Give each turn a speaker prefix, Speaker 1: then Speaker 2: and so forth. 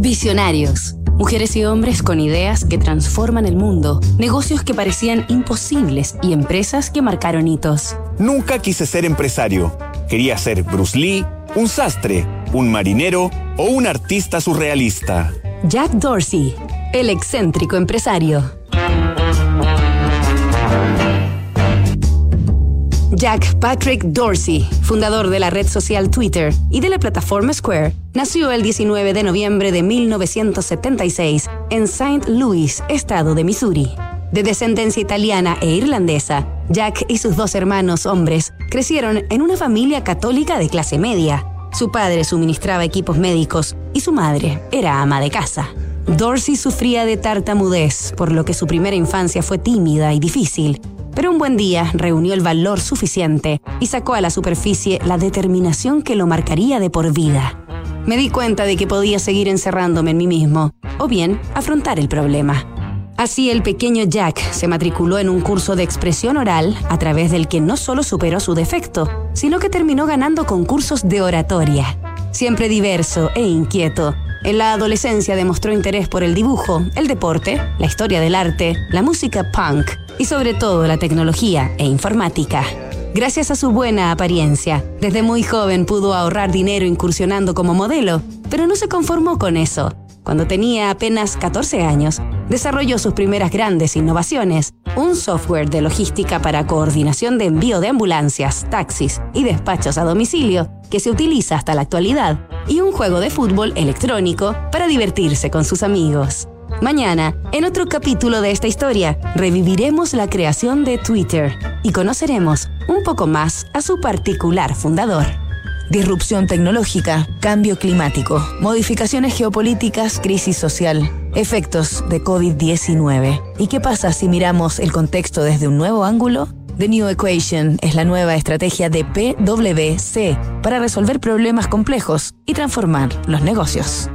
Speaker 1: Visionarios. Mujeres y hombres con ideas que transforman el mundo, negocios que parecían imposibles y empresas que marcaron hitos.
Speaker 2: Nunca quise ser empresario. Quería ser Bruce Lee, un sastre, un marinero o un artista surrealista.
Speaker 1: Jack Dorsey, el excéntrico empresario. Jack Patrick Dorsey, fundador de la red social Twitter y de la plataforma Square, nació el 19 de noviembre de 1976 en St. Louis, estado de Missouri. De descendencia italiana e irlandesa, Jack y sus dos hermanos hombres crecieron en una familia católica de clase media. Su padre suministraba equipos médicos y su madre era ama de casa. Dorsey sufría de tartamudez, por lo que su primera infancia fue tímida y difícil, pero un buen día reunió el valor suficiente y sacó a la superficie la determinación que lo marcaría de por vida. Me di cuenta de que podía seguir encerrándome en mí mismo, o bien afrontar el problema. Así el pequeño Jack se matriculó en un curso de expresión oral a través del que no solo superó su defecto, sino que terminó ganando concursos de oratoria. Siempre diverso e inquieto, en la adolescencia demostró interés por el dibujo, el deporte, la historia del arte, la música punk y sobre todo la tecnología e informática. Gracias a su buena apariencia, desde muy joven pudo ahorrar dinero incursionando como modelo, pero no se conformó con eso. Cuando tenía apenas 14 años, desarrolló sus primeras grandes innovaciones, un software de logística para coordinación de envío de ambulancias, taxis y despachos a domicilio, que se utiliza hasta la actualidad, y un juego de fútbol electrónico para divertirse con sus amigos. Mañana, en otro capítulo de esta historia, reviviremos la creación de Twitter y conoceremos un poco más a su particular fundador disrupción tecnológica, cambio climático, modificaciones geopolíticas, crisis social, efectos de COVID-19. ¿Y qué pasa si miramos el contexto desde un nuevo ángulo? The New Equation es la nueva estrategia de PwC para resolver problemas complejos y transformar los negocios.